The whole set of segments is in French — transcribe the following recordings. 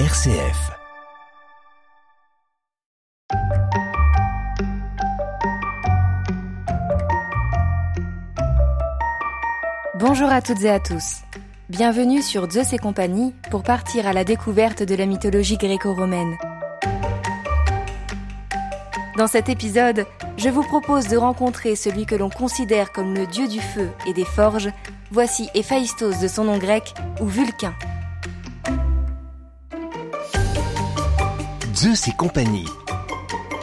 RCF. Bonjour à toutes et à tous. Bienvenue sur Zeus et compagnie pour partir à la découverte de la mythologie gréco-romaine. Dans cet épisode, je vous propose de rencontrer celui que l'on considère comme le dieu du feu et des forges. Voici Héphaïstos de son nom grec ou Vulcain. Zeus et compagnie.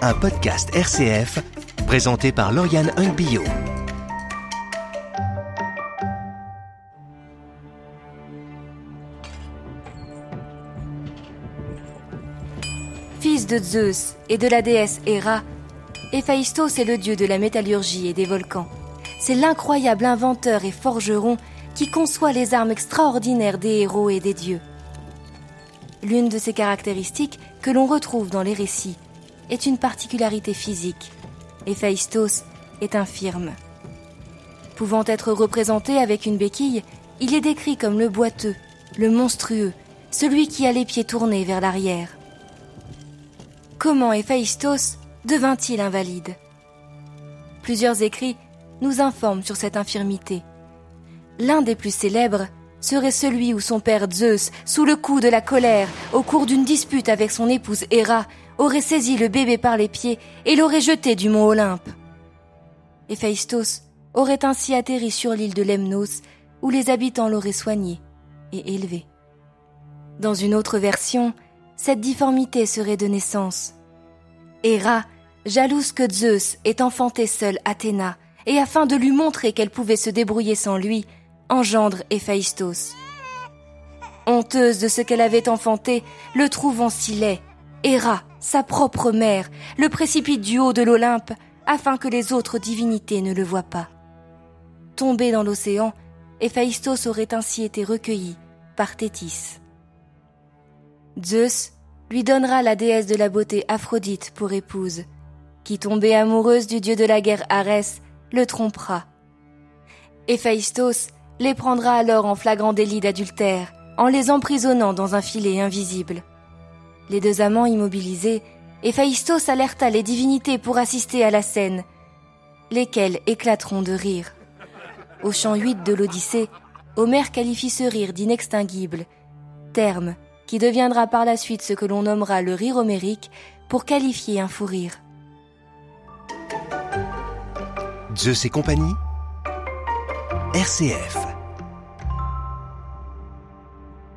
Un podcast RCF présenté par Lauriane Hungbio. Fils de Zeus et de la déesse Héra, Héphaïstos est le dieu de la métallurgie et des volcans. C'est l'incroyable inventeur et forgeron qui conçoit les armes extraordinaires des héros et des dieux. L'une de ses caractéristiques que l'on retrouve dans les récits est une particularité physique. Héphaïstos est infirme. Pouvant être représenté avec une béquille, il est décrit comme le boiteux, le monstrueux, celui qui a les pieds tournés vers l'arrière. Comment Héphaïstos devint-il invalide? Plusieurs écrits nous informent sur cette infirmité. L'un des plus célèbres serait celui où son père Zeus, sous le coup de la colère, au cours d'une dispute avec son épouse Héra, aurait saisi le bébé par les pieds et l'aurait jeté du mont Olympe. Héphaïstos aurait ainsi atterri sur l'île de Lemnos, où les habitants l'auraient soigné et élevé. Dans une autre version, cette difformité serait de naissance. Héra, jalouse que Zeus ait enfanté seul Athéna, et afin de lui montrer qu'elle pouvait se débrouiller sans lui, engendre Héphaïstos. Honteuse de ce qu'elle avait enfanté, le trouvant si laid, Héra, sa propre mère, le précipite du haut de l'Olympe, afin que les autres divinités ne le voient pas. Tombé dans l'océan, Héphaïstos aurait ainsi été recueilli par Thétis. Zeus lui donnera la déesse de la beauté Aphrodite pour épouse, qui tombée amoureuse du dieu de la guerre Arès, le trompera. Héphaïstos les prendra alors en flagrant délit d'adultère, en les emprisonnant dans un filet invisible. Les deux amants immobilisés, Héphaïstos alerta les divinités pour assister à la scène, lesquelles éclateront de rire. Au chant 8 de l'Odyssée, Homère qualifie ce rire d'inextinguible, terme qui deviendra par la suite ce que l'on nommera le rire homérique pour qualifier un fou rire. Zeus et compagnie. RCF.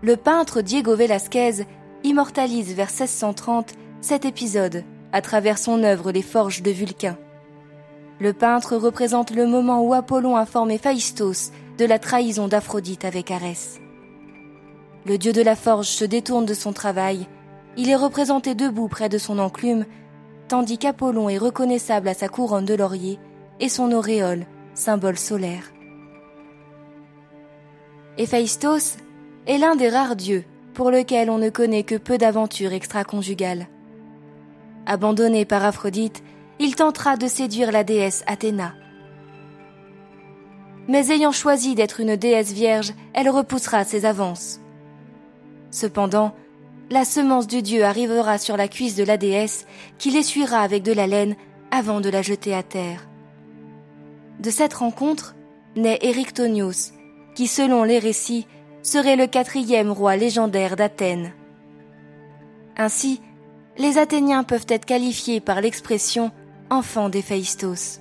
Le peintre Diego Velázquez immortalise vers 1630 cet épisode à travers son œuvre Les Forges de Vulcain. Le peintre représente le moment où Apollon informe Héphaïstos de la trahison d'Aphrodite avec Arès. Le dieu de la forge se détourne de son travail. Il est représenté debout près de son enclume, tandis qu'Apollon est reconnaissable à sa couronne de laurier et son auréole, symbole solaire. Héphaïstos est l'un des rares dieux pour lequel on ne connaît que peu d'aventures extra-conjugales. Abandonné par Aphrodite, il tentera de séduire la déesse Athéna. Mais ayant choisi d'être une déesse vierge, elle repoussera ses avances. Cependant, la semence du dieu arrivera sur la cuisse de la déesse, qui l'essuiera avec de la laine avant de la jeter à terre. De cette rencontre naît Érictonios, qui selon les récits serait le quatrième roi légendaire d'Athènes. Ainsi, les Athéniens peuvent être qualifiés par l'expression enfant d'Héphaïstos.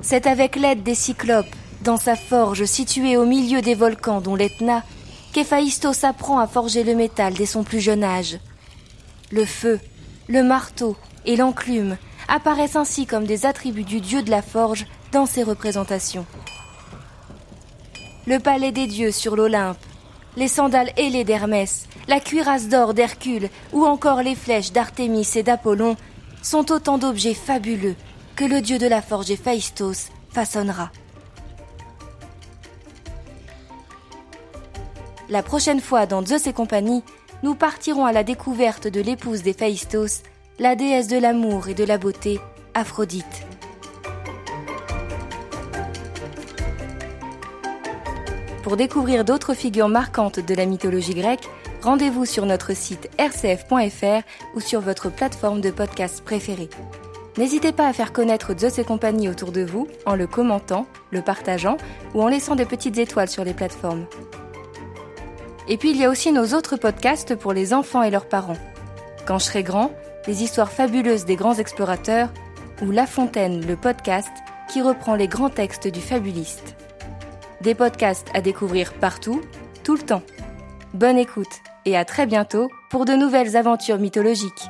C'est avec l'aide des cyclopes, dans sa forge située au milieu des volcans dont l'Etna, qu'Héphaïstos apprend à forger le métal dès son plus jeune âge. Le feu, le marteau et l'enclume apparaissent ainsi comme des attributs du dieu de la forge dans ses représentations. Le palais des dieux sur l'Olympe, les sandales ailées d'Hermès, la cuirasse d'or d'Hercule ou encore les flèches d'Artémis et d'Apollon sont autant d'objets fabuleux que le dieu de la forge Héphaïstos façonnera. La prochaine fois dans Zeus et compagnie, nous partirons à la découverte de l'épouse d'Héphaïstos, la déesse de l'amour et de la beauté, Aphrodite. Pour découvrir d'autres figures marquantes de la mythologie grecque, rendez-vous sur notre site rcf.fr ou sur votre plateforme de podcast préférée. N'hésitez pas à faire connaître Zeus et compagnie autour de vous en le commentant, le partageant ou en laissant de petites étoiles sur les plateformes. Et puis il y a aussi nos autres podcasts pour les enfants et leurs parents. Quand je serai grand, les histoires fabuleuses des grands explorateurs ou La Fontaine, le podcast qui reprend les grands textes du fabuliste. Des podcasts à découvrir partout, tout le temps. Bonne écoute et à très bientôt pour de nouvelles aventures mythologiques.